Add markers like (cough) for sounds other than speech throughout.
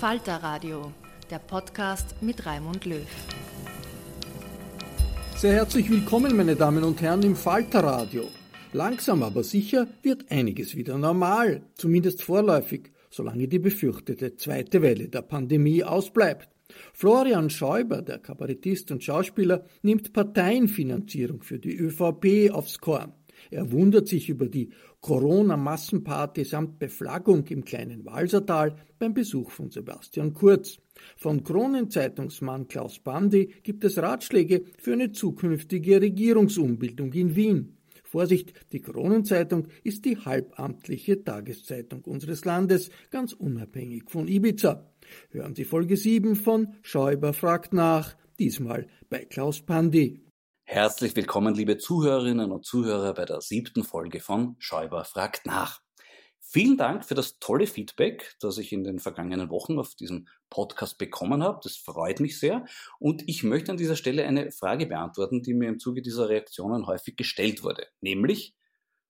Falter Radio, der Podcast mit Raimund Löw. Sehr herzlich willkommen, meine Damen und Herren, im Falter Radio. Langsam aber sicher wird einiges wieder normal, zumindest vorläufig, solange die befürchtete zweite Welle der Pandemie ausbleibt. Florian Schäuber, der Kabarettist und Schauspieler, nimmt Parteienfinanzierung für die ÖVP aufs Korn. Er wundert sich über die Corona-Massenparty samt Beflaggung im kleinen Walsertal beim Besuch von Sebastian Kurz. Von Kronenzeitungsmann Klaus Bandi gibt es Ratschläge für eine zukünftige Regierungsumbildung in Wien. Vorsicht, die Kronenzeitung ist die halbamtliche Tageszeitung unseres Landes, ganz unabhängig von Ibiza. Hören Sie Folge 7 von Schäuber fragt nach, diesmal bei Klaus Pandi. Herzlich willkommen, liebe Zuhörerinnen und Zuhörer, bei der siebten Folge von Schäuber fragt nach. Vielen Dank für das tolle Feedback, das ich in den vergangenen Wochen auf diesem Podcast bekommen habe. Das freut mich sehr. Und ich möchte an dieser Stelle eine Frage beantworten, die mir im Zuge dieser Reaktionen häufig gestellt wurde. Nämlich,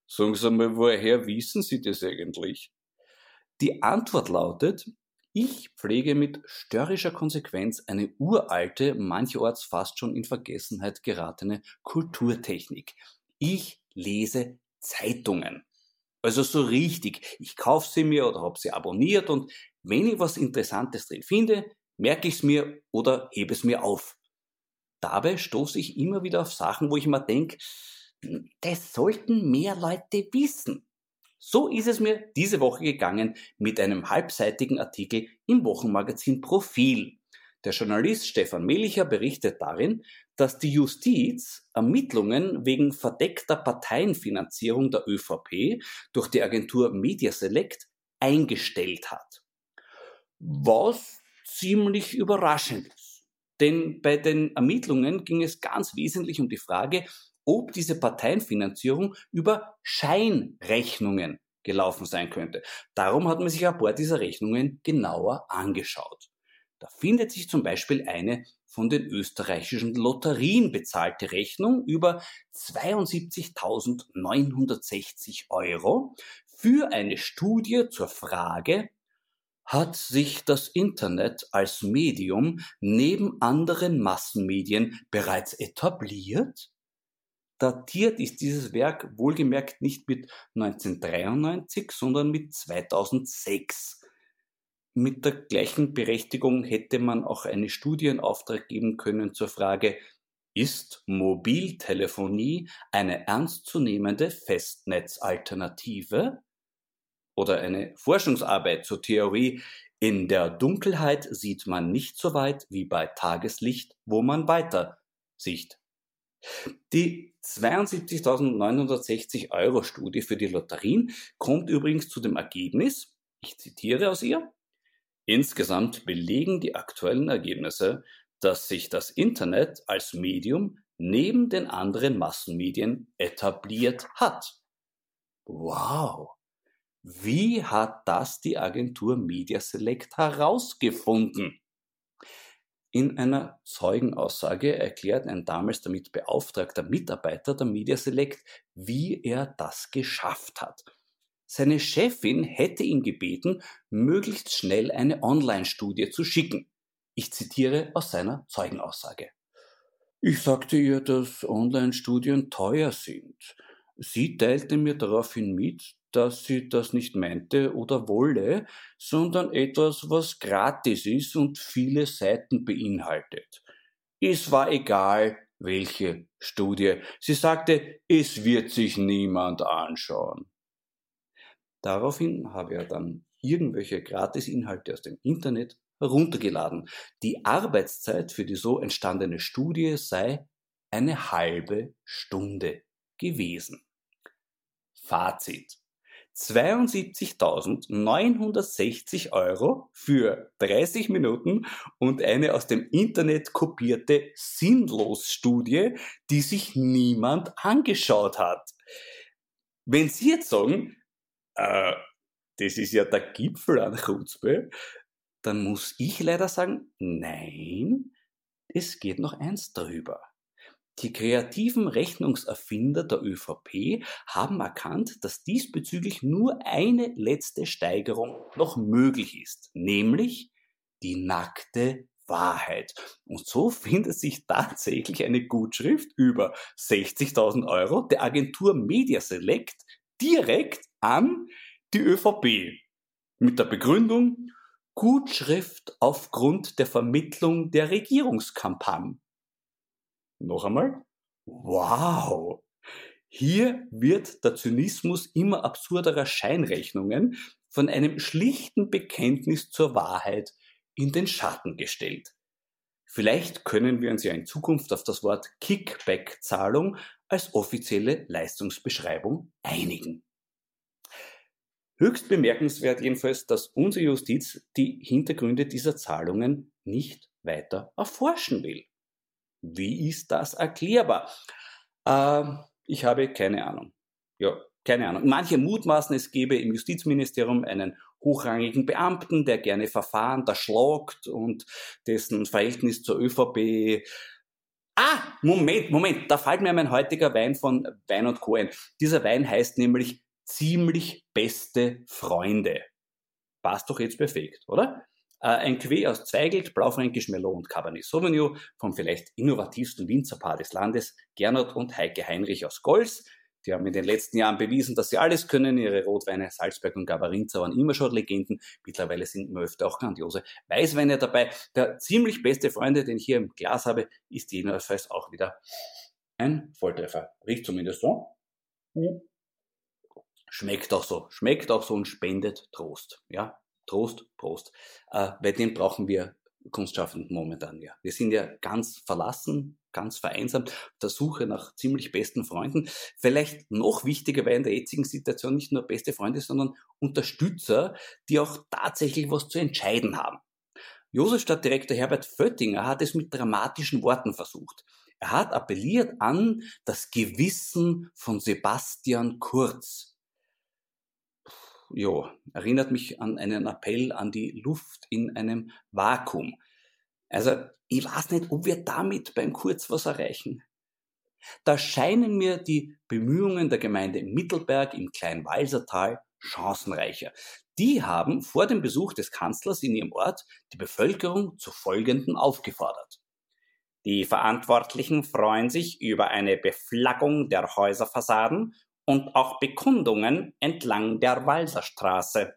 sagen Sie mal, woher wissen Sie das eigentlich? Die Antwort lautet, ich pflege mit störrischer Konsequenz eine uralte, mancherorts fast schon in Vergessenheit geratene Kulturtechnik. Ich lese Zeitungen. Also so richtig. Ich kaufe sie mir oder habe sie abonniert und wenn ich was Interessantes drin finde, merke ich es mir oder hebe es mir auf. Dabei stoße ich immer wieder auf Sachen, wo ich mir denke, das sollten mehr Leute wissen. So ist es mir diese Woche gegangen mit einem halbseitigen Artikel im Wochenmagazin Profil. Der Journalist Stefan Melicher berichtet darin, dass die Justiz Ermittlungen wegen verdeckter Parteienfinanzierung der ÖVP durch die Agentur Mediaselect eingestellt hat. Was ziemlich überraschend ist. Denn bei den Ermittlungen ging es ganz wesentlich um die Frage, ob diese Parteienfinanzierung über Scheinrechnungen gelaufen sein könnte. Darum hat man sich ein paar dieser Rechnungen genauer angeschaut. Da findet sich zum Beispiel eine von den österreichischen Lotterien bezahlte Rechnung über 72.960 Euro für eine Studie zur Frage, hat sich das Internet als Medium neben anderen Massenmedien bereits etabliert? Datiert ist dieses Werk wohlgemerkt nicht mit 1993, sondern mit 2006. Mit der gleichen Berechtigung hätte man auch eine Studie in Auftrag geben können zur Frage, Ist Mobiltelefonie eine ernstzunehmende Festnetzalternative? Oder eine Forschungsarbeit zur Theorie, in der Dunkelheit sieht man nicht so weit wie bei Tageslicht, wo man weiter sieht. Die 72.960 Euro Studie für die Lotterien kommt übrigens zu dem Ergebnis, ich zitiere aus ihr, insgesamt belegen die aktuellen Ergebnisse, dass sich das Internet als Medium neben den anderen Massenmedien etabliert hat. Wow! Wie hat das die Agentur Media Select herausgefunden? In einer Zeugenaussage erklärt ein damals damit beauftragter Mitarbeiter der Media Select, wie er das geschafft hat. Seine Chefin hätte ihn gebeten, möglichst schnell eine Online-Studie zu schicken. Ich zitiere aus seiner Zeugenaussage. Ich sagte ihr, dass Online-Studien teuer sind. Sie teilte mir daraufhin mit, dass sie das nicht meinte oder wolle, sondern etwas, was gratis ist und viele Seiten beinhaltet. Es war egal, welche Studie. Sie sagte, es wird sich niemand anschauen. Daraufhin habe er dann irgendwelche Gratisinhalte aus dem Internet heruntergeladen. Die Arbeitszeit für die so entstandene Studie sei eine halbe Stunde gewesen. Fazit. 72.960 Euro für 30 Minuten und eine aus dem Internet kopierte Sinnlos-Studie, die sich niemand angeschaut hat. Wenn Sie jetzt sagen, äh, das ist ja der Gipfel an Chutzpe, dann muss ich leider sagen, nein, es geht noch eins drüber. Die kreativen Rechnungserfinder der ÖVP haben erkannt, dass diesbezüglich nur eine letzte Steigerung noch möglich ist, nämlich die nackte Wahrheit. Und so (laughs) findet sich tatsächlich eine Gutschrift über 60.000 Euro der Agentur Media Select direkt an die ÖVP mit der Begründung Gutschrift aufgrund der Vermittlung der Regierungskampagne. Noch einmal. Wow! Hier wird der Zynismus immer absurderer Scheinrechnungen von einem schlichten Bekenntnis zur Wahrheit in den Schatten gestellt. Vielleicht können wir uns ja in Zukunft auf das Wort Kickback-Zahlung als offizielle Leistungsbeschreibung einigen. Höchst bemerkenswert jedenfalls, dass unsere Justiz die Hintergründe dieser Zahlungen nicht weiter erforschen will. Wie ist das erklärbar? Äh, ich habe keine Ahnung. Ja, keine Ahnung. Manche mutmaßen, es gebe im Justizministerium einen hochrangigen Beamten, der gerne Verfahren da schlagt und dessen Verhältnis zur ÖVP Ah, Moment, Moment, da fällt mir mein heutiger Wein von Wein und Co. ein. Dieser Wein heißt nämlich ziemlich beste Freunde. Passt doch jetzt perfekt, oder? Äh, ein Quai aus Zweigelt, Blaufränkisch, Merlot und Cabernet Sauvignon vom vielleicht innovativsten Winzerpaar des Landes, Gernot und Heike Heinrich aus Golz. Die haben in den letzten Jahren bewiesen, dass sie alles können. Ihre Rotweine Salzberg und Gabarinza waren immer schon Legenden. Mittlerweile sind immer öfter auch grandiose Weißweine dabei. Der ziemlich beste Freunde, den ich hier im Glas habe, ist jedenfalls auch wieder ein Volltreffer. Riecht zumindest so. Schmeckt auch so. Schmeckt auch so und spendet Trost. Ja, Trost, Prost. Äh, bei dem brauchen wir Kunstschaffenden momentan ja. Wir sind ja ganz verlassen, ganz vereinsamt, der Suche nach ziemlich besten Freunden. Vielleicht noch wichtiger wäre in der jetzigen Situation nicht nur beste Freunde, sondern Unterstützer, die auch tatsächlich was zu entscheiden haben. Josefstadtdirektor Herbert Föttinger hat es mit dramatischen Worten versucht. Er hat appelliert an das Gewissen von Sebastian Kurz ja, erinnert mich an einen Appell an die Luft in einem Vakuum. Also, ich weiß nicht, ob wir damit beim Kurz was erreichen. Da scheinen mir die Bemühungen der Gemeinde Mittelberg im Kleinwalsertal chancenreicher. Die haben vor dem Besuch des Kanzlers in ihrem Ort die Bevölkerung zu folgendem aufgefordert. Die Verantwortlichen freuen sich über eine Beflaggung der Häuserfassaden und auch Bekundungen entlang der Walserstraße.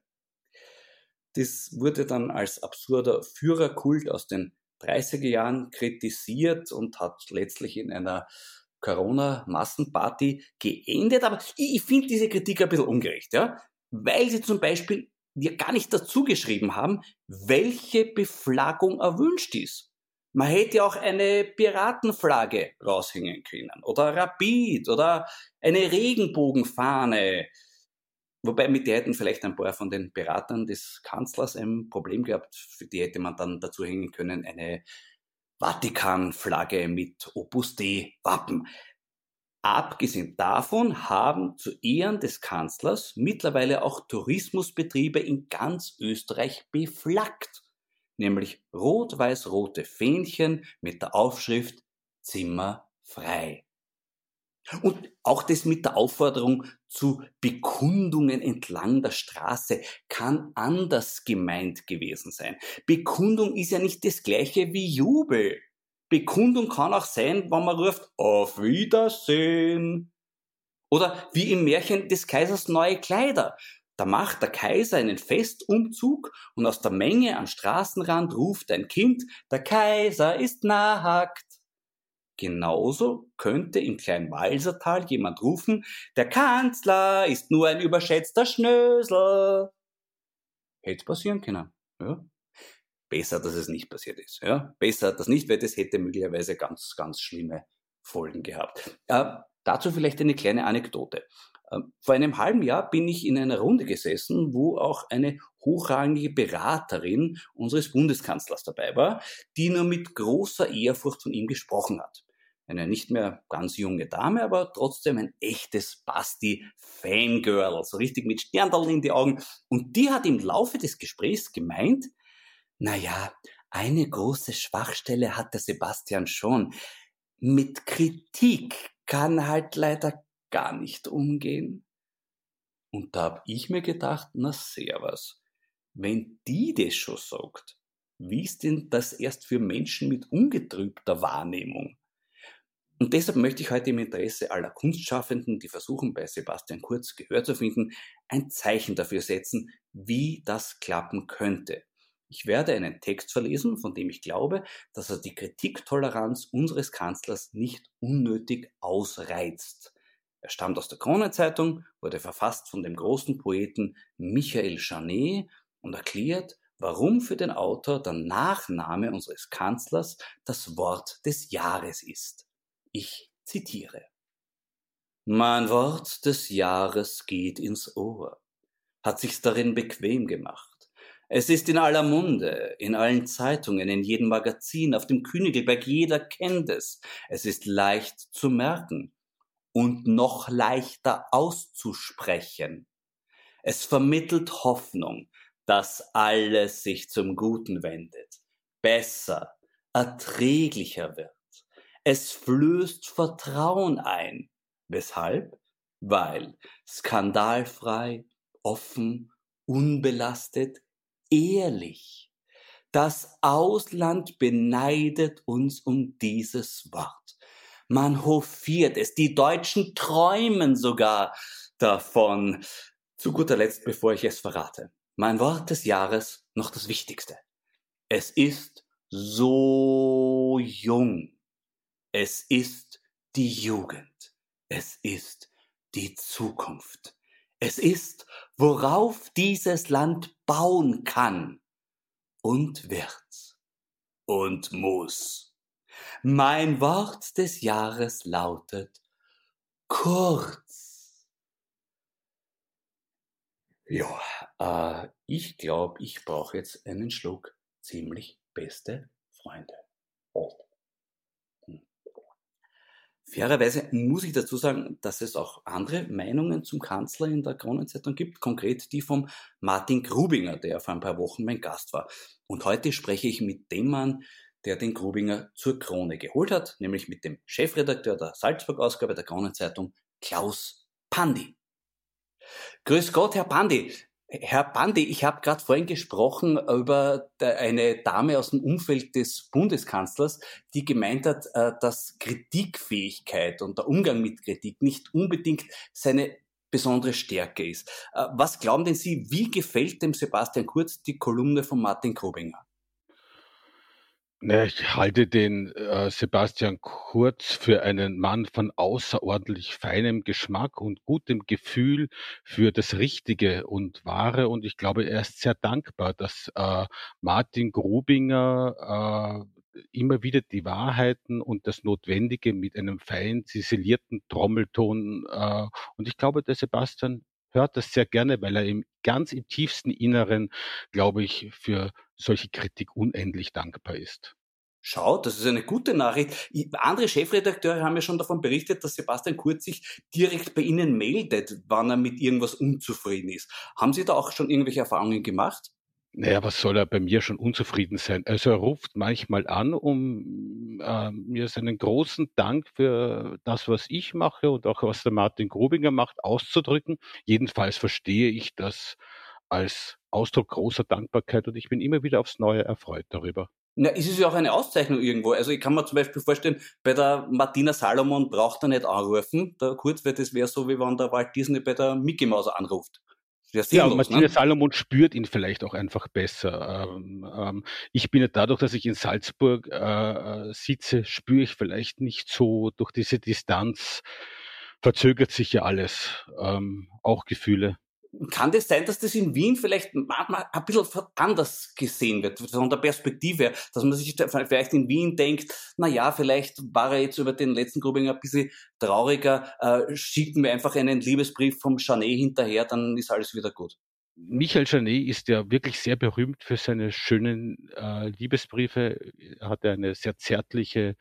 Das wurde dann als absurder Führerkult aus den 30er Jahren kritisiert und hat letztlich in einer Corona-Massenparty geendet. Aber ich, ich finde diese Kritik ein bisschen ungerecht, ja? weil sie zum Beispiel ja gar nicht dazu geschrieben haben, welche Beflaggung erwünscht ist. Man hätte auch eine Piratenflagge raushängen können oder Rapid oder eine Regenbogenfahne. Wobei mit der hätten vielleicht ein paar von den Beratern des Kanzlers ein Problem gehabt. Für die hätte man dann dazu hängen können eine Vatikanflagge mit Opus Dei Wappen. Abgesehen davon haben zu Ehren des Kanzlers mittlerweile auch Tourismusbetriebe in ganz Österreich beflaggt, nämlich rot-weiß-rote Fähnchen mit der Aufschrift Zimmer frei. Und auch das mit der Aufforderung zu Bekundungen entlang der Straße kann anders gemeint gewesen sein. Bekundung ist ja nicht das gleiche wie Jubel. Bekundung kann auch sein, wenn man ruft, auf Wiedersehen. Oder wie im Märchen des Kaisers neue Kleider. Da macht der Kaiser einen Festumzug und aus der Menge am Straßenrand ruft ein Kind, der Kaiser ist nackt. Genauso könnte im kleinen Walsertal jemand rufen, der Kanzler ist nur ein überschätzter Schnösel. Hätte passieren können. Ja? besser, dass es nicht passiert ist. Ja? Besser das nicht, weil das hätte möglicherweise ganz, ganz schlimme Folgen gehabt. Äh, dazu vielleicht eine kleine Anekdote. Äh, vor einem halben Jahr bin ich in einer Runde gesessen, wo auch eine hochrangige Beraterin unseres Bundeskanzlers dabei war, die nur mit großer Ehrfurcht von ihm gesprochen hat. Eine nicht mehr ganz junge Dame, aber trotzdem ein echtes Basti-Fangirl, so richtig mit Sterndallen in die Augen. Und die hat im Laufe des Gesprächs gemeint, naja, eine große Schwachstelle hat der Sebastian schon. Mit Kritik kann halt leider gar nicht umgehen. Und da hab ich mir gedacht, na sehr was. Wenn die das schon sagt, wie ist denn das erst für Menschen mit ungetrübter Wahrnehmung? Und deshalb möchte ich heute im Interesse aller Kunstschaffenden, die versuchen, bei Sebastian Kurz Gehör zu finden, ein Zeichen dafür setzen, wie das klappen könnte. Ich werde einen Text verlesen, von dem ich glaube, dass er die Kritiktoleranz unseres Kanzlers nicht unnötig ausreizt. Er stammt aus der Kronenzeitung, wurde verfasst von dem großen Poeten Michael Janet und erklärt, warum für den Autor der Nachname unseres Kanzlers das Wort des Jahres ist. Ich zitiere. Mein Wort des Jahres geht ins Ohr, hat sich's darin bequem gemacht es ist in aller Munde, in allen Zeitungen, in jedem Magazin, auf dem Königelberg, jeder kennt es. Es ist leicht zu merken und noch leichter auszusprechen. Es vermittelt Hoffnung, dass alles sich zum Guten wendet, besser, erträglicher wird. Es flößt Vertrauen ein. Weshalb? Weil skandalfrei, offen, unbelastet, ehrlich. Das Ausland beneidet uns um dieses Wort. Man hofiert es. Die Deutschen träumen sogar davon. Zu guter Letzt, bevor ich es verrate. Mein Wort des Jahres, noch das Wichtigste. Es ist so jung. Es ist die Jugend. Es ist die Zukunft. Es ist, worauf dieses Land bauen kann und wird und muss. Mein Wort des Jahres lautet kurz. Ja, äh, ich glaube, ich brauche jetzt einen Schluck ziemlich beste Freunde. Oh. Fairerweise muss ich dazu sagen, dass es auch andere Meinungen zum Kanzler in der Kronenzeitung gibt, konkret die vom Martin Grubinger, der vor ein paar Wochen mein Gast war. Und heute spreche ich mit dem Mann, der den Grubinger zur Krone geholt hat, nämlich mit dem Chefredakteur der Salzburg-Ausgabe der Kronenzeitung, Klaus Pandi. Grüß Gott, Herr Pandi. Herr Bandi, ich habe gerade vorhin gesprochen über eine Dame aus dem Umfeld des Bundeskanzlers, die gemeint hat, äh, dass Kritikfähigkeit und der Umgang mit Kritik nicht unbedingt seine besondere Stärke ist. Äh, was glauben denn Sie, wie gefällt dem Sebastian Kurz die Kolumne von Martin Krobinger? Ich halte den äh, Sebastian Kurz für einen Mann von außerordentlich feinem Geschmack und gutem Gefühl für das Richtige und Wahre. Und ich glaube, er ist sehr dankbar, dass äh, Martin Grubinger äh, immer wieder die Wahrheiten und das Notwendige mit einem fein ziselierten Trommelton. Äh, und ich glaube, der Sebastian hört das sehr gerne, weil er im ganz im tiefsten Inneren, glaube ich, für solche Kritik unendlich dankbar ist. Schau, das ist eine gute Nachricht. Andere Chefredakteure haben ja schon davon berichtet, dass Sebastian Kurz sich direkt bei Ihnen meldet, wann er mit irgendwas unzufrieden ist. Haben Sie da auch schon irgendwelche Erfahrungen gemacht? Naja, was soll er bei mir schon unzufrieden sein? Also er ruft manchmal an, um äh, mir seinen großen Dank für das, was ich mache und auch was der Martin Grubinger macht, auszudrücken. Jedenfalls verstehe ich das als Ausdruck großer Dankbarkeit und ich bin immer wieder aufs Neue erfreut darüber. Na, ist es ja auch eine Auszeichnung irgendwo. Also ich kann mir zum Beispiel vorstellen, bei der Martina Salomon braucht er nicht anrufen, der Kurz, weil das wäre so, wie wenn der Walt Disney bei der Mickey Mouse anruft. Ja, ja, und Martina ne? Salomon spürt ihn vielleicht auch einfach besser. Ähm, ähm, ich bin ja dadurch, dass ich in Salzburg äh, äh, sitze, spüre ich vielleicht nicht so durch diese Distanz, verzögert sich ja alles, ähm, auch Gefühle. Kann das sein, dass das in Wien vielleicht manchmal ein bisschen anders gesehen wird, von der Perspektive, dass man sich vielleicht in Wien denkt, na ja, vielleicht war er jetzt über den letzten Grubing ein bisschen trauriger, äh, schicken wir einfach einen Liebesbrief vom Chanet hinterher, dann ist alles wieder gut. Michael Janet ist ja wirklich sehr berühmt für seine schönen äh, Liebesbriefe. Er hatte eine sehr zärtliche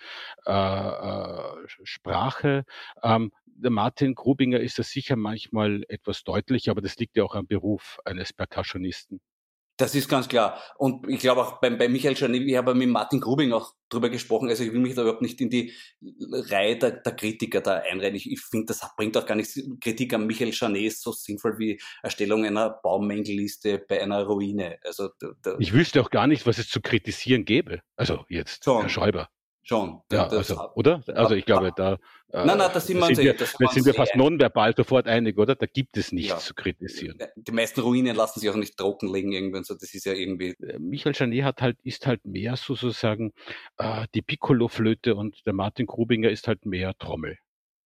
äh, äh, Sprache. Ähm, der Martin Grubinger ist das sicher manchmal etwas deutlicher, aber das liegt ja auch am Beruf eines Percussionisten. Das ist ganz klar. Und ich glaube auch bei, bei Michael Janet, ich habe mit Martin Grubing auch drüber gesprochen, also ich will mich da überhaupt nicht in die Reihe der, der Kritiker da einreihen. Ich, ich finde, das bringt auch gar nichts. Kritik an Michael Janet ist so sinnvoll wie Erstellung einer Baumängelliste bei einer Ruine. Also, da, da ich wüsste auch gar nicht, was es zu kritisieren gäbe. Also jetzt, Schon. Herr Schäuber. Schon. Ja, also, oder? Also ich glaube, da, äh, nein, nein, das sind, sind wir, das sind wir fast nonverbal sofort einig, oder? Da gibt es nichts ja. zu kritisieren. Die meisten Ruinen lassen sich auch nicht trockenlegen irgendwann, so das ist ja irgendwie. Äh, Michael Janet hat halt, ist halt mehr so sozusagen äh, die Piccolo-Flöte und der Martin Grubinger ist halt mehr Trommel.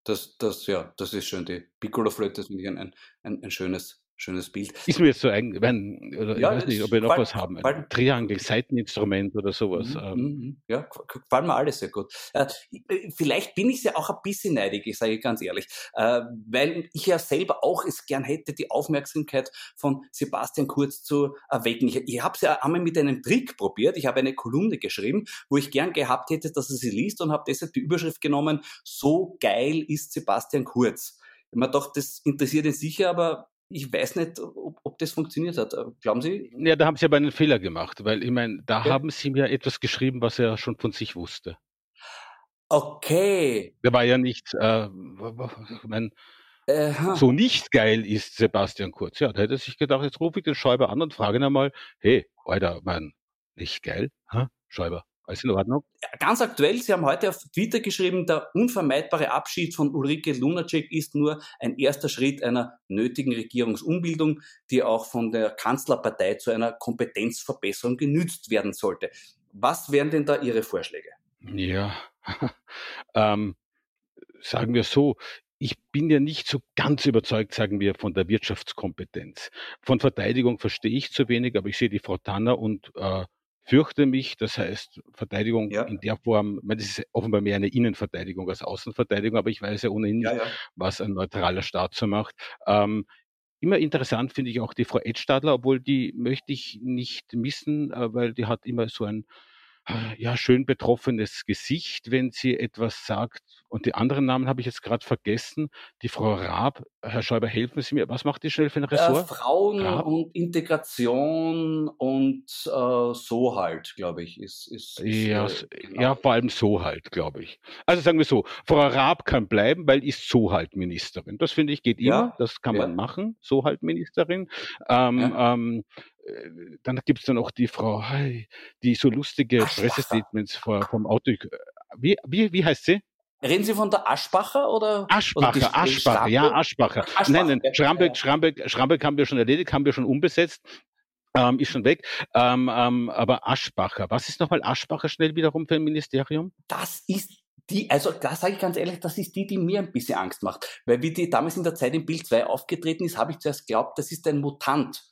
Das, das, ja, das ist schön. Die Piccolo-Flöte ist ein, ein, ein schönes schönes Bild. Ist mir jetzt so ein, wenn, oder ja, ich weiß nicht, ob wir noch was haben. Ein Triangel, Seiteninstrument oder sowas. Mhm, ähm. Mhm. Ja, gefallen mir alles sehr gut. Äh, äh, vielleicht bin ich ja auch ein bisschen neidig, ich sage ganz ehrlich, äh, weil ich ja selber auch es gern hätte, die Aufmerksamkeit von Sebastian Kurz zu erwecken. Ich, ich habe es ja einmal mit einem Trick probiert. Ich habe eine Kolumne geschrieben, wo ich gern gehabt hätte, dass er sie liest und habe deshalb die Überschrift genommen, so geil ist Sebastian Kurz. Ich mir gedacht, das interessiert ihn sicher, aber ich weiß nicht, ob, ob, das funktioniert hat. Glauben Sie? Ja, da haben Sie aber einen Fehler gemacht, weil ich meine, da ja. haben Sie mir etwas geschrieben, was er schon von sich wusste. Okay. Der war ja nicht, äh, ich mein, so nicht geil ist Sebastian Kurz. Ja, da hätte er sich gedacht, jetzt rufe ich den Schäuber an und frage ihn einmal, hey, Alter, mein, nicht geil? Ha? Schäuber, alles in Ordnung? Ganz aktuell, Sie haben heute auf Twitter geschrieben, der unvermeidbare Abschied von Ulrike Lunacek ist nur ein erster Schritt einer nötigen Regierungsumbildung, die auch von der Kanzlerpartei zu einer Kompetenzverbesserung genützt werden sollte. Was wären denn da Ihre Vorschläge? Ja, (laughs) ähm, sagen wir so, ich bin ja nicht so ganz überzeugt, sagen wir, von der Wirtschaftskompetenz. Von Verteidigung verstehe ich zu wenig, aber ich sehe die Frau Tanner und äh, fürchte mich. Das heißt, Verteidigung ja. in der Form, ich meine, das ist offenbar mehr eine Innenverteidigung als Außenverteidigung, aber ich weiß ja ohnehin ja, ja. was ein neutraler Staat so macht. Ähm, immer interessant finde ich auch die Frau Edstadler, obwohl die möchte ich nicht missen, äh, weil die hat immer so ein ja, schön betroffenes Gesicht, wenn sie etwas sagt. Und die anderen Namen habe ich jetzt gerade vergessen. Die Frau Raab, Herr Schäuber, helfen Sie mir. Was macht die schnell für ein Ressort? Äh, Frauen Raab? und Integration und äh, so halt, glaube ich, ist, ist, ist ja, äh, genau. ja, vor allem so halt, glaube ich. Also sagen wir so, Frau Raab kann bleiben, weil ist so halt Ministerin. Das finde ich geht immer. Ja, das kann ja. man machen, so halt Ministerin. Ähm, ja. ähm, äh, dann gibt es dann auch die Frau, die so lustige Pressestatements vor, vom Auto. Äh, wie, wie, wie heißt sie? Reden Sie von der Aschbacher oder? Aschbacher, oder Aschbacher, ja, Aschbacher. Aschbacher. Nein, nein, Schrambeck, Schrambeck, Schrambeck haben wir schon erledigt, haben wir schon umbesetzt. Ähm, ist schon weg. Ähm, ähm, aber Aschbacher, was ist nochmal Aschbacher schnell wiederum für ein Ministerium? Das ist die, also da sage ich ganz ehrlich, das ist die, die mir ein bisschen Angst macht. Weil wie die damals in der Zeit im Bild 2 aufgetreten ist, habe ich zuerst geglaubt, das ist ein Mutant.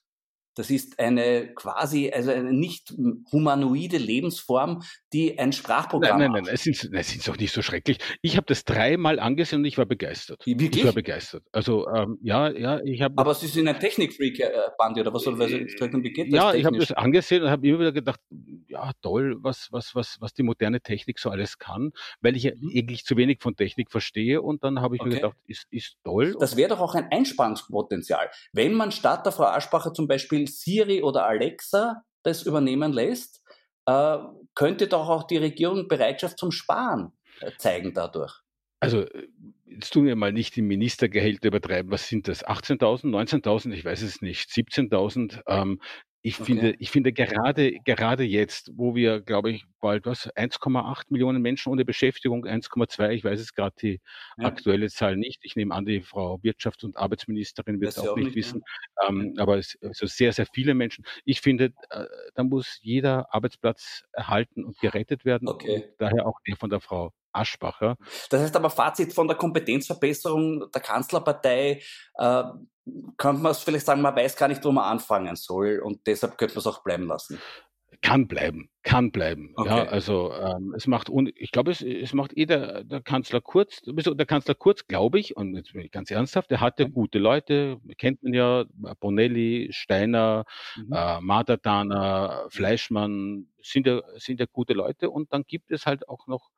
Das ist eine quasi, also eine nicht humanoide Lebensform, die ein Sprachprogramm Nein, nein, nein, es sind, es sind doch nicht so schrecklich. Ich habe das dreimal angesehen und ich war begeistert. Wirklich? Ich war begeistert. Also, ähm, ja, ja, ich habe. Aber Sie sind ein Technikfreak-Band oder was soll das? Wie geht das ja, ich habe das angesehen und habe immer wieder gedacht, ja, toll, was, was, was, was die moderne Technik so alles kann, weil ich mhm. eigentlich zu wenig von Technik verstehe und dann habe ich okay. mir gedacht, ist, ist toll. Das wäre doch auch ein Einsparungspotenzial. Wenn man statt der Frau Aschbacher zum Beispiel Siri oder Alexa das übernehmen lässt, äh, könnte doch auch die Regierung Bereitschaft zum Sparen äh, zeigen dadurch. Also jetzt tun wir mal nicht die Ministergehälter übertreiben. Was sind das? 18.000, 19.000? Ich weiß es nicht. 17.000. Ähm, ich okay. finde, ich finde gerade, gerade jetzt, wo wir, glaube ich, bald was, 1,8 Millionen Menschen ohne Beschäftigung, 1,2, ich weiß es gerade die ja. aktuelle Zahl nicht. Ich nehme an, die Frau Wirtschafts- und Arbeitsministerin wird es auch, auch, nicht wissen. Ja. Ähm, aber es also sehr, sehr viele Menschen. Ich finde, äh, da muss jeder Arbeitsplatz erhalten und gerettet werden. Okay. daher auch der von der Frau Aschbacher. Das heißt aber Fazit von der Kompetenzverbesserung der Kanzlerpartei, äh, könnte man es vielleicht sagen, man weiß gar nicht, wo man anfangen soll und deshalb könnte man es auch bleiben lassen. Kann bleiben, kann bleiben. Okay. Ja, also ähm, es macht, un ich glaube, es, es macht eh der, der Kanzler Kurz, der Kanzler Kurz, glaube ich, und jetzt bin ich ganz ernsthaft, der hatte gute Leute, kennt man ja, Bonelli, Steiner, mhm. äh, Madatana, Fleischmann, sind ja, sind ja gute Leute und dann gibt es halt auch noch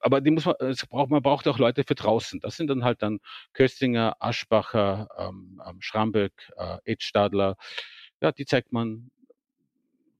aber die muss man, es braucht, man braucht auch Leute für draußen. Das sind dann halt dann Köstinger, Aschbacher, ähm, ähm Schramböck, äh, Edstadler. Ja, die zeigt man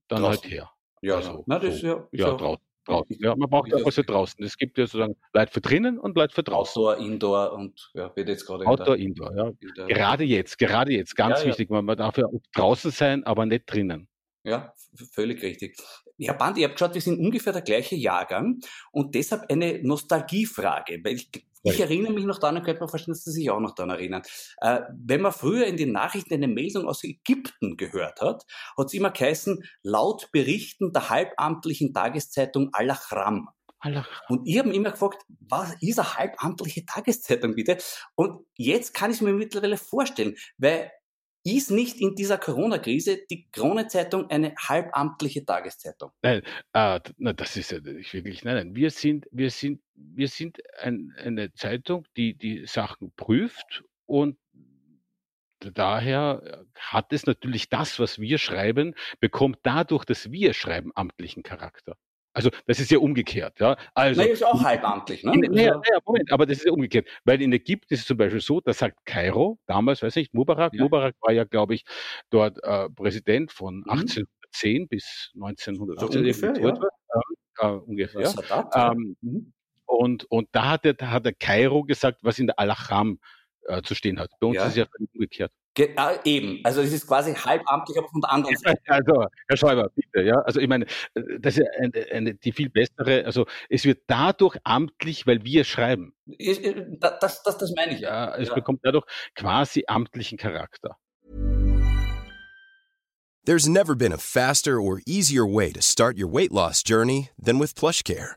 dann draußen. halt her. Ja, also, Na, das so, ja, ja draußen. draußen. Ja, man braucht auch was für draußen. Es gibt ja sozusagen Leute für drinnen und Leute für draußen. Outdoor, Indoor und ja, wird jetzt gerade. Outdoor, Indoor, ja. In gerade jetzt, gerade jetzt, ganz ja, wichtig. Man darf ja draußen sein, aber nicht drinnen. Ja, völlig richtig. Herr Band, ihr habt geschaut, wir sind ungefähr der gleiche Jahrgang und deshalb eine Nostalgiefrage, weil ich, ich erinnere mich noch daran, könnte man verstehen, dass Sie sich auch noch daran erinnern. Äh, wenn man früher in den Nachrichten eine Meldung aus Ägypten gehört hat, hat es immer geheißen, laut Berichten der halbamtlichen Tageszeitung Al-Ahram. Und ich habe immer gefragt, was ist eine halbamtliche Tageszeitung bitte? Und jetzt kann ich mir mittlerweile vorstellen, weil ist nicht in dieser Corona-Krise die Krone-Zeitung eine halbamtliche Tageszeitung? Nein, äh, na, das ist ja wirklich, nein, nein. Wir sind, wir sind, wir sind ein, eine Zeitung, die die Sachen prüft und daher hat es natürlich das, was wir schreiben, bekommt dadurch, dass wir schreiben, amtlichen Charakter. Also das ist ja umgekehrt. Ja. Also, naja, ist auch halbamtlich. Ne? Naja, naja, Moment, aber das ist ja umgekehrt. Weil in Ägypten ist es zum Beispiel so, da sagt Kairo, damals, weiß ich nicht, Mubarak, ja. Mubarak war ja, glaube ich, dort äh, Präsident von mhm. 1810 bis 1918. So ungefähr, ja. äh, äh, ungefähr. Ähm, mhm. und, und da hat der, da hat der Kairo gesagt, was in der Al-Achram äh, zu stehen hat. Bei uns ja. ist es ja umgekehrt. Ge äh, eben, also es ist quasi halbamtlich, aber von der anderen Seite. Also, Herr Schäuber, bitte, ja. Also ich meine, das ist eine, eine, die viel bessere, also es wird dadurch amtlich, weil wir schreiben. Ich, äh, das, das, das meine ich. Ja, ja es ja. bekommt dadurch quasi amtlichen Charakter. There's never been a faster or easier way to start your weight loss journey than with PlushCare.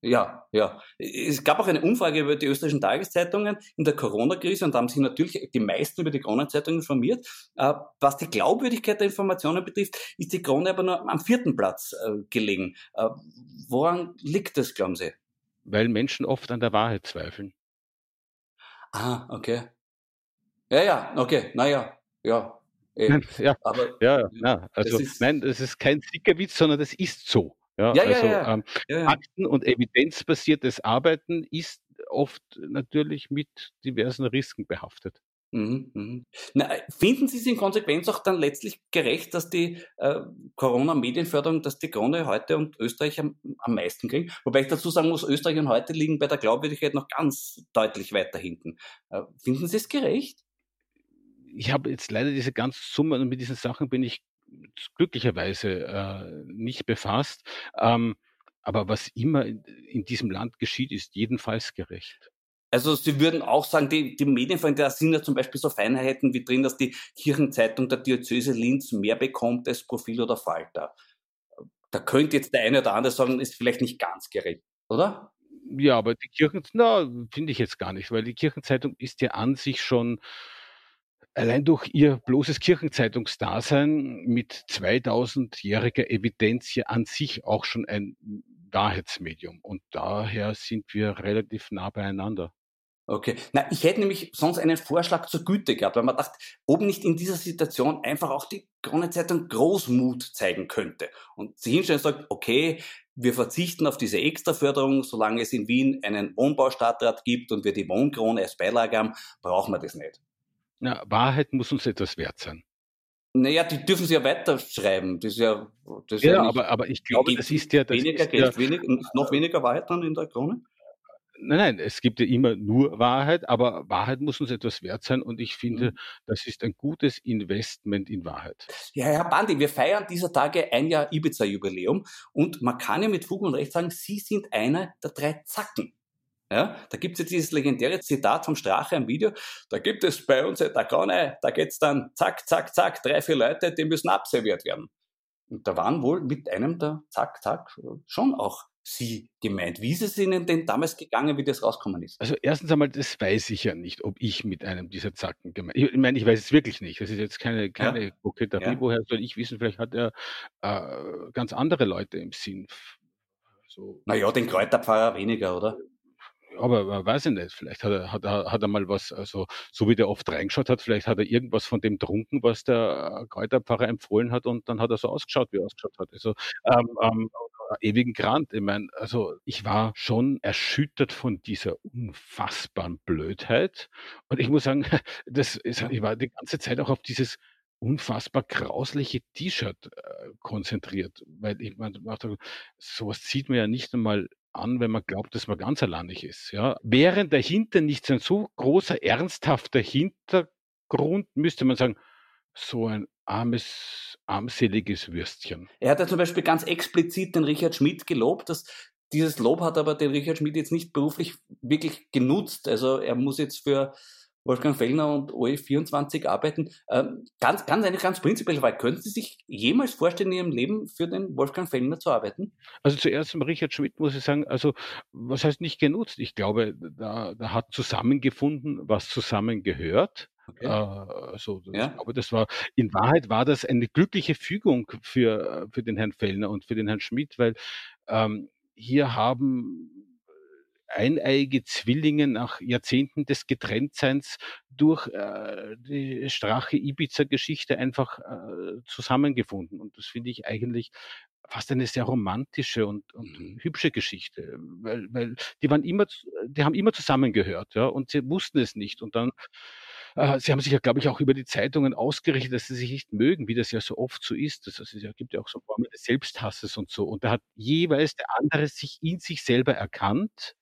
Ja, ja. Es gab auch eine Umfrage über die österreichischen Tageszeitungen in der Corona-Krise und da haben sich natürlich die meisten über die Corona-Zeitung informiert. Äh, was die Glaubwürdigkeit der Informationen betrifft, ist die Krone aber nur am vierten Platz äh, gelegen. Äh, woran liegt das, glauben Sie? Weil Menschen oft an der Wahrheit zweifeln. Ah, okay. Ja, ja, okay, naja, ja. Nein, (laughs) ja, aber, ja, ja, also, das nein, das ist kein Stickerwitz, sondern das ist so. Ja, ja, also ja, ähm. Fakten- und evidenzbasiertes Arbeiten ist oft natürlich mit diversen Risiken behaftet. Mhm, mhm. Na, finden Sie es in Konsequenz auch dann letztlich gerecht, dass die äh, Corona-Medienförderung, dass die Krone heute und Österreich am, am meisten kriegen? Wobei ich dazu sagen muss, Österreich und heute liegen bei der Glaubwürdigkeit noch ganz deutlich weiter hinten. Äh, finden Sie es gerecht? Ich habe jetzt leider diese ganze Summe und mit diesen Sachen bin ich glücklicherweise äh, nicht befasst. Ähm, aber was immer in, in diesem Land geschieht, ist jedenfalls gerecht. Also Sie würden auch sagen, die, die Medienvereine, da sind ja zum Beispiel so Feinheiten wie drin, dass die Kirchenzeitung der Diözese Linz mehr bekommt als Profil oder Falter. Da könnte jetzt der eine oder andere sagen, ist vielleicht nicht ganz gerecht, oder? Ja, aber die Kirchen, na, finde ich jetzt gar nicht, weil die Kirchenzeitung ist ja an sich schon allein durch ihr bloßes Kirchenzeitungsdasein mit 2000-jähriger Evidenz ja an sich auch schon ein Wahrheitsmedium. Und daher sind wir relativ nah beieinander. Okay. Na, ich hätte nämlich sonst einen Vorschlag zur Güte gehabt, weil man dachte, ob nicht in dieser Situation einfach auch die Krone-Zeitung Großmut zeigen könnte und sie hinstellen und sagen, okay, wir verzichten auf diese Extraförderung, solange es in Wien einen Wohnbaustadtrat gibt und wir die Wohnkrone als Beilage haben, brauchen wir das nicht. Na, Wahrheit muss uns etwas wert sein. Naja, die dürfen sie ja weiterschreiben. Das ist ja, das ist ja, ja aber, aber ich glaube, das ist ja. Das weniger ist Geld, ja, wenig, noch weniger Wahrheit dann in der Krone? Nein, nein, es gibt ja immer nur Wahrheit, aber Wahrheit muss uns etwas wert sein und ich finde, mhm. das ist ein gutes Investment in Wahrheit. Ja, Herr Bandi, wir feiern dieser Tage ein Jahr Ibiza-Jubiläum und man kann ja mit Fug und Recht sagen, Sie sind einer der drei Zacken. Ja, da gibt es jetzt dieses legendäre Zitat vom Strache im Video. Da gibt es bei uns der Krone, da geht's dann zack, zack, zack, drei, vier Leute, die müssen abserviert werden. Und da waren wohl mit einem der zack, zack schon auch Sie gemeint. Wie ist es Ihnen denn damals gegangen, wie das rausgekommen ist? Also erstens einmal, das weiß ich ja nicht, ob ich mit einem dieser Zacken gemeint. Ich meine, ich weiß es wirklich nicht. Das ist jetzt keine, keine ja. Koketterie. Ja. Woher soll ich wissen? Vielleicht hat er äh, ganz andere Leute im Sinn. So. Naja, den Kräuterpfarrer weniger, oder? Aber weiß ich nicht, vielleicht hat er, hat, er, hat er mal was, also so wie der oft reingeschaut hat, vielleicht hat er irgendwas von dem trunken, was der Kräuterpfarrer empfohlen hat und dann hat er so ausgeschaut, wie er ausgeschaut hat. Also ähm, ähm, ewigen Grant. Ich meine, also ich war schon erschüttert von dieser unfassbaren Blödheit. Und ich muss sagen, (laughs) das ist, ich war die ganze Zeit auch auf dieses unfassbar grausliche T-Shirt äh, konzentriert, weil ich meine, sowas sieht man ja nicht einmal an, wenn man glaubt, dass man ganz alleinig ist. Ja. Während dahinter nicht so ein so großer, ernsthafter Hintergrund, müsste man sagen, so ein armes, armseliges Würstchen. Er hat ja zum Beispiel ganz explizit den Richard Schmidt gelobt, dass dieses Lob hat aber den Richard Schmidt jetzt nicht beruflich wirklich genutzt. Also er muss jetzt für Wolfgang Fellner und OE24 arbeiten. Ähm, ganz, ganz eine ganz prinzipielle Frage. Könnten Sie sich jemals vorstellen, in Ihrem Leben für den Wolfgang Fellner zu arbeiten? Also zuerst zum Richard Schmidt muss ich sagen, also was heißt nicht genutzt? Ich glaube, da, da hat zusammengefunden, was zusammengehört. Okay. Äh, also, ja. ich glaube, das war, in Wahrheit war das eine glückliche Fügung für, für den Herrn Fellner und für den Herrn Schmidt, weil ähm, hier haben eineiige Zwillinge nach Jahrzehnten des Getrenntseins durch äh, die Strache-Ibiza-Geschichte einfach äh, zusammengefunden. Und das finde ich eigentlich fast eine sehr romantische und, und mhm. hübsche Geschichte, weil, weil die waren immer, die haben immer zusammengehört, ja, und sie wussten es nicht. Und dann äh, sie haben sich ja, glaube ich, auch über die Zeitungen ausgerichtet, dass sie sich nicht mögen, wie das ja so oft so ist. Das heißt, es gibt ja auch so Formen des Selbsthasses und so. Und da hat jeweils der andere sich in sich selber erkannt.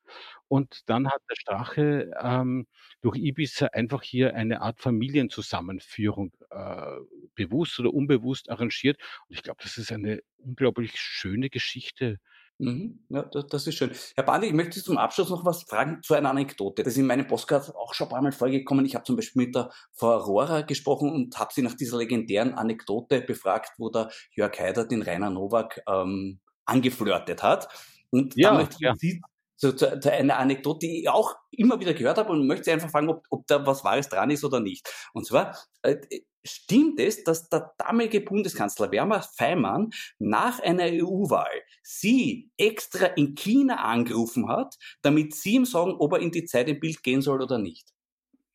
Und dann hat der Strache ähm, durch Ibiza einfach hier eine Art Familienzusammenführung äh, bewusst oder unbewusst arrangiert. Und ich glaube, das ist eine unglaublich schöne Geschichte Mhm. Ja, das, das, ist schön. Herr Bandi, ich möchte Sie zum Abschluss noch was fragen zu einer Anekdote. Das ist in meinem Postcard auch schon ein paar Mal vorgekommen. Ich habe zum Beispiel mit der Frau Rohrer gesprochen und habe sie nach dieser legendären Anekdote befragt, wo der Jörg Haider den Rainer Nowak ähm, angeflirtet hat. Und ja, da möchte ich ja. Sie zu, zu, zu einer Anekdote, die ich auch immer wieder gehört habe und möchte einfach fragen, ob, ob da was Wahres dran ist oder nicht. Und zwar, äh, stimmt es, dass der damalige Bundeskanzler Werner Feimann nach einer EU-Wahl sie extra in China angerufen hat, damit sie ihm sagen, ob er in die Zeit im Bild gehen soll oder nicht?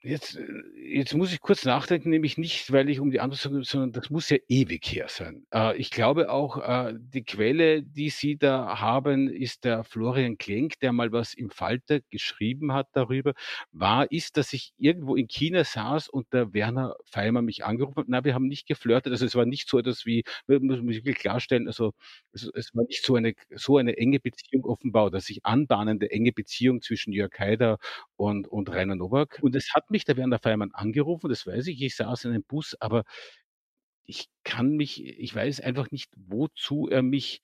Jetzt, äh, jetzt muss ich kurz nachdenken, nämlich nicht, weil ich um die Antwort sondern das muss ja ewig her sein. Äh, ich glaube auch, äh, die Quelle, die Sie da haben, ist der Florian Klenk, der mal was im Falter geschrieben hat darüber. War, ist, dass ich irgendwo in China saß und der Werner Feimer mich angerufen hat. Na, wir haben nicht geflirtet. Also es war nicht so etwas wie, muss man wirklich klarstellen, also es, es war nicht so eine, so eine enge Beziehung offenbar, dass sich anbahnende enge Beziehung zwischen Jörg Haider und, und Rainer Nowak. Und es hat mich der Werner Feimann angerufen, das weiß ich. Ich saß in einem Bus, aber ich kann mich, ich weiß einfach nicht, wozu er mich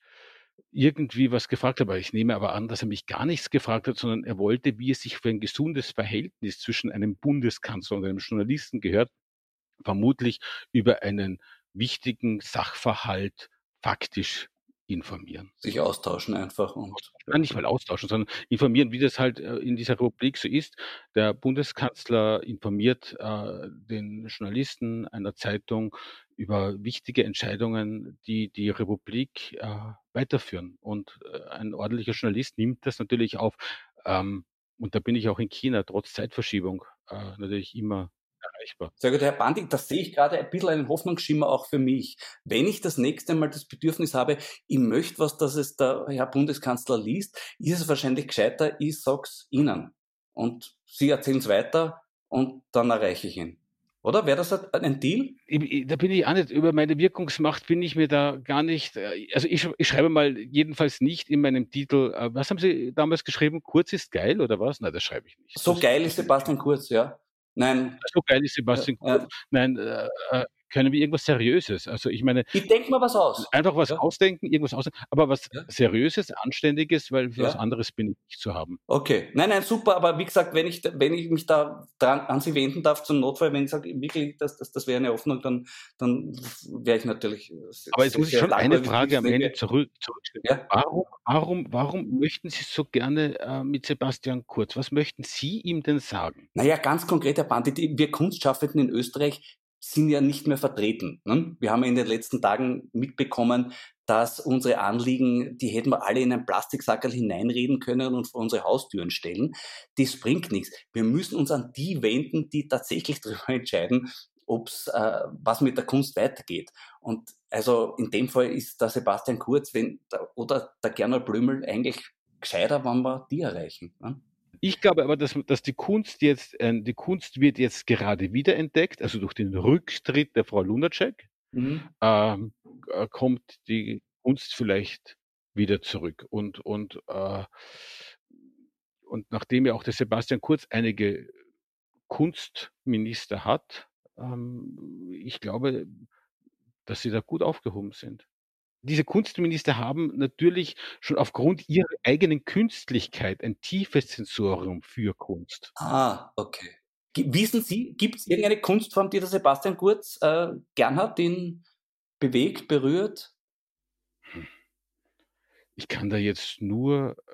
irgendwie was gefragt hat. Aber ich nehme aber an, dass er mich gar nichts gefragt hat, sondern er wollte, wie es sich für ein gesundes Verhältnis zwischen einem Bundeskanzler und einem Journalisten gehört, vermutlich über einen wichtigen Sachverhalt faktisch informieren. Sich austauschen einfach und. Nein, nicht mal austauschen, sondern informieren, wie das halt äh, in dieser Republik so ist. Der Bundeskanzler informiert äh, den Journalisten einer Zeitung über wichtige Entscheidungen, die die Republik äh, weiterführen. Und äh, ein ordentlicher Journalist nimmt das natürlich auf. Ähm, und da bin ich auch in China trotz Zeitverschiebung äh, natürlich immer erreichbar. Sehr gut, Herr Bandig, da sehe ich gerade ein bisschen einen Hoffnungsschimmer auch für mich. Wenn ich das nächste Mal das Bedürfnis habe, ich möchte was, dass es der Herr Bundeskanzler liest, ist es wahrscheinlich gescheiter, ich sag's Ihnen. Und Sie erzählen es weiter und dann erreiche ich ihn. Oder? Wäre das ein Deal? Da bin ich auch nicht, über meine Wirkungsmacht bin ich mir da gar nicht, äh, also ich, ich schreibe mal jedenfalls nicht in meinem Titel, äh, was haben Sie damals geschrieben? Kurz ist geil oder was? Nein, das schreibe ich nicht. So das geil ist Sebastian Kurz, ja. Nein. So geil ist Sebastian Kurz. Ja. Nein, äh, äh, können wir irgendwas Seriöses. Also ich meine. Ich denke mal was aus. Einfach was ja. ausdenken, irgendwas ausdenken, aber was ja. Seriöses, Anständiges, weil für ja. was anderes bin ich nicht zu haben. Okay. Nein, nein, super, aber wie gesagt, wenn ich, wenn ich mich da dran, an Sie wenden darf zum Notfall, wenn ich sage, wirklich, das, das, das wäre eine Hoffnung, dann, dann wäre ich natürlich. Aber jetzt muss ich schon eine Frage am Ende zurück, zurückstellen. Warum, warum, warum möchten Sie so gerne äh, mit Sebastian Kurz? Was möchten Sie ihm denn sagen? Naja, ganz konkret, Herr Bandit, wir Kunstschaffenden in Österreich, sind ja nicht mehr vertreten. Ne? Wir haben in den letzten Tagen mitbekommen, dass unsere Anliegen, die hätten wir alle in einen Plastiksackerl hineinreden können und vor unsere Haustüren stellen. Das bringt nichts. Wir müssen uns an die wenden, die tatsächlich (laughs) darüber entscheiden, ob's äh, was mit der Kunst weitergeht. Und also in dem Fall ist der Sebastian Kurz wenn, oder der Gernot Blümel eigentlich gescheiter, wenn wir die erreichen. Ne? Ich glaube aber, dass, dass die Kunst jetzt, äh, die Kunst wird jetzt gerade wiederentdeckt, also durch den Rücktritt der Frau Lunacek, mhm. ähm, äh, kommt die Kunst vielleicht wieder zurück. Und, und, äh, und nachdem ja auch der Sebastian Kurz einige Kunstminister hat, ähm, ich glaube, dass sie da gut aufgehoben sind diese Kunstminister haben natürlich schon aufgrund ihrer eigenen Künstlichkeit ein tiefes Sensorium für Kunst. Ah, okay. Wissen Sie, gibt es irgendeine Kunstform, die der Sebastian Kurz äh, gern hat, den bewegt, berührt? Ich kann da jetzt nur äh,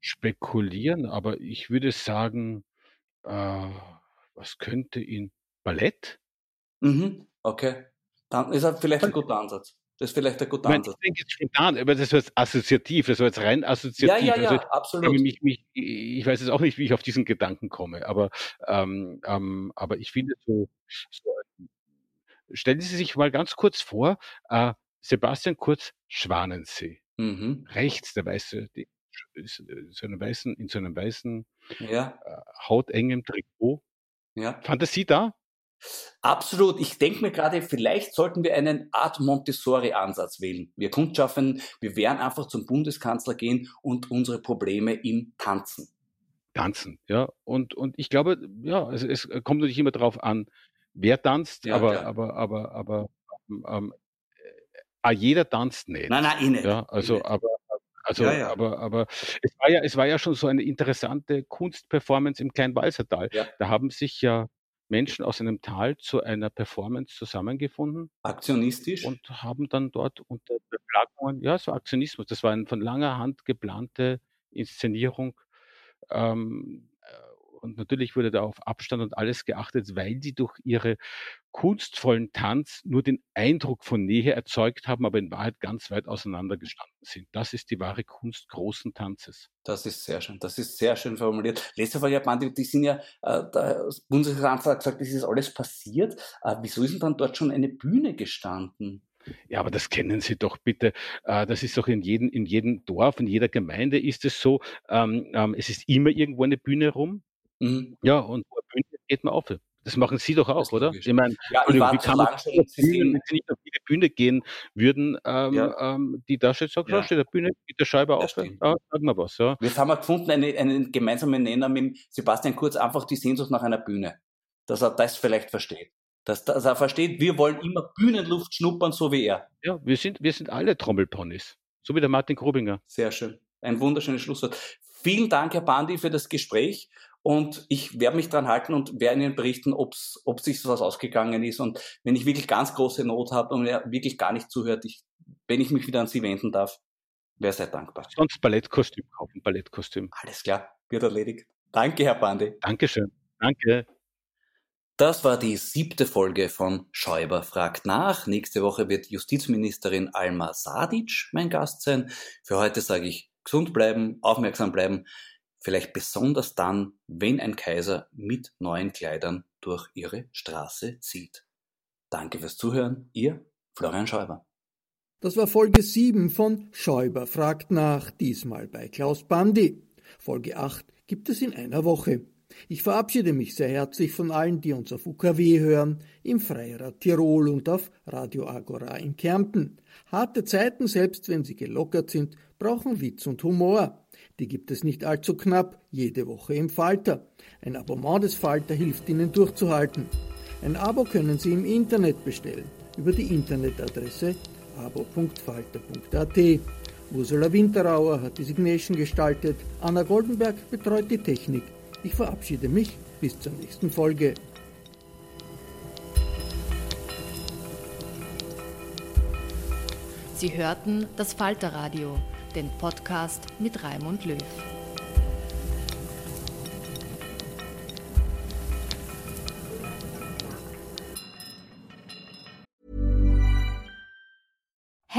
spekulieren, aber ich würde sagen, äh, was könnte ihn Ballett? Mhm, okay. Dann ist er vielleicht ein guter Ansatz. Das ist vielleicht ein guter ich Ansatz. Ich denke jetzt spontan, aber das war jetzt assoziativ, das war jetzt rein assoziativ. Ja, ja, ja, also, absolut. Mich, mich, ich weiß jetzt auch nicht, wie ich auf diesen Gedanken komme, aber, ähm, ähm, aber ich finde so, so, stellen Sie sich mal ganz kurz vor, äh, Sebastian Kurz, Schwanensee. Mhm. Rechts der weiße, die, so einem weißen, in so einem weißen, ja. äh, hautengem Trikot. Ja. Fantasie da? Absolut. Ich denke mir gerade, vielleicht sollten wir einen Art Montessori-Ansatz wählen. Wir Kunstschaffenden, wir werden einfach zum Bundeskanzler gehen und unsere Probleme ihm tanzen. Tanzen, ja. Und, und ich glaube, ja, also es kommt natürlich immer darauf an, wer tanzt, ja, aber, aber, aber, aber, ähm, äh, jeder tanzt nicht. Nein, nein, eh nicht. Ja, also, eh aber, also, ja, ja. aber, aber es war ja, es war ja schon so eine interessante Kunstperformance im Kleinwalsertal. Ja. Da haben sich ja Menschen aus einem Tal zu einer Performance zusammengefunden. Aktionistisch? Und haben dann dort unter Beflagungen, ja, so Aktionismus, das war eine von langer Hand geplante Inszenierung, ähm, äh, und natürlich wurde da auf Abstand und alles geachtet, weil die durch ihre kunstvollen Tanz nur den Eindruck von Nähe erzeugt haben, aber in Wahrheit ganz weit auseinander gestanden sind. Das ist die wahre Kunst großen Tanzes. Das ist sehr schön. Das ist sehr schön formuliert. Letzte Frage, Herr Bandi, die sind ja, äh, der Bundeskanzler hat gesagt, das ist alles passiert. Äh, wieso ist denn dann dort schon eine Bühne gestanden? Ja, aber das kennen Sie doch bitte. Äh, das ist doch in jedem, in jedem Dorf, in jeder Gemeinde ist es so. Ähm, ähm, es ist immer irgendwo eine Bühne rum. Mhm. Ja, und Bühne geht man auf. Das machen Sie doch auch, oder? Ich meine, ja, ich wie kann man schon, Bühne, wenn Sie nicht auf jede Bühne gehen würden, ähm, ja. ähm, die da steht, sagt, ja. steht der Bühne, geht der Scheibe auf, ja, sagen wir was. Ja. Jetzt haben wir gefunden, eine, einen gemeinsamen Nenner mit Sebastian Kurz, einfach die Sehnsucht nach einer Bühne. Dass er das vielleicht versteht. Dass, dass er versteht, wir wollen immer Bühnenluft schnuppern, so wie er. Ja, wir sind, wir sind alle Trommelponys. So wie der Martin Grubinger. Sehr schön. Ein wunderschönes Schlusswort. Vielen Dank, Herr Bandi, für das Gespräch. Und ich werde mich dran halten und werde Ihnen berichten, ob's, ob sich was ausgegangen ist. Und wenn ich wirklich ganz große Not habe und er wirklich gar nicht zuhört, ich, wenn ich mich wieder an Sie wenden darf, wäre sehr dankbar. Sonst Ballettkostüm kaufen, Ballettkostüm. Alles klar, wird erledigt. Danke, Herr Bandi. Dankeschön. Danke. Das war die siebte Folge von Schäuber fragt nach. Nächste Woche wird Justizministerin Alma Sadic mein Gast sein. Für heute sage ich gesund bleiben, aufmerksam bleiben. Vielleicht besonders dann, wenn ein Kaiser mit neuen Kleidern durch ihre Straße zieht. Danke fürs Zuhören. Ihr Florian Schäuber. Das war Folge 7 von Schäuber fragt nach, diesmal bei Klaus Bandi. Folge 8 gibt es in einer Woche. Ich verabschiede mich sehr herzlich von allen, die uns auf UKW hören, im Freirad Tirol und auf Radio Agora in Kärnten. Harte Zeiten, selbst wenn sie gelockert sind, brauchen Witz und Humor. Die gibt es nicht allzu knapp, jede Woche im Falter. Ein Abonnement des Falter hilft Ihnen durchzuhalten. Ein Abo können Sie im Internet bestellen, über die Internetadresse abo.falter.at. Ursula Winterauer hat die Signation gestaltet, Anna Goldenberg betreut die Technik. Ich verabschiede mich bis zur nächsten Folge. Sie hörten das Falterradio, den Podcast mit Raimund Löw.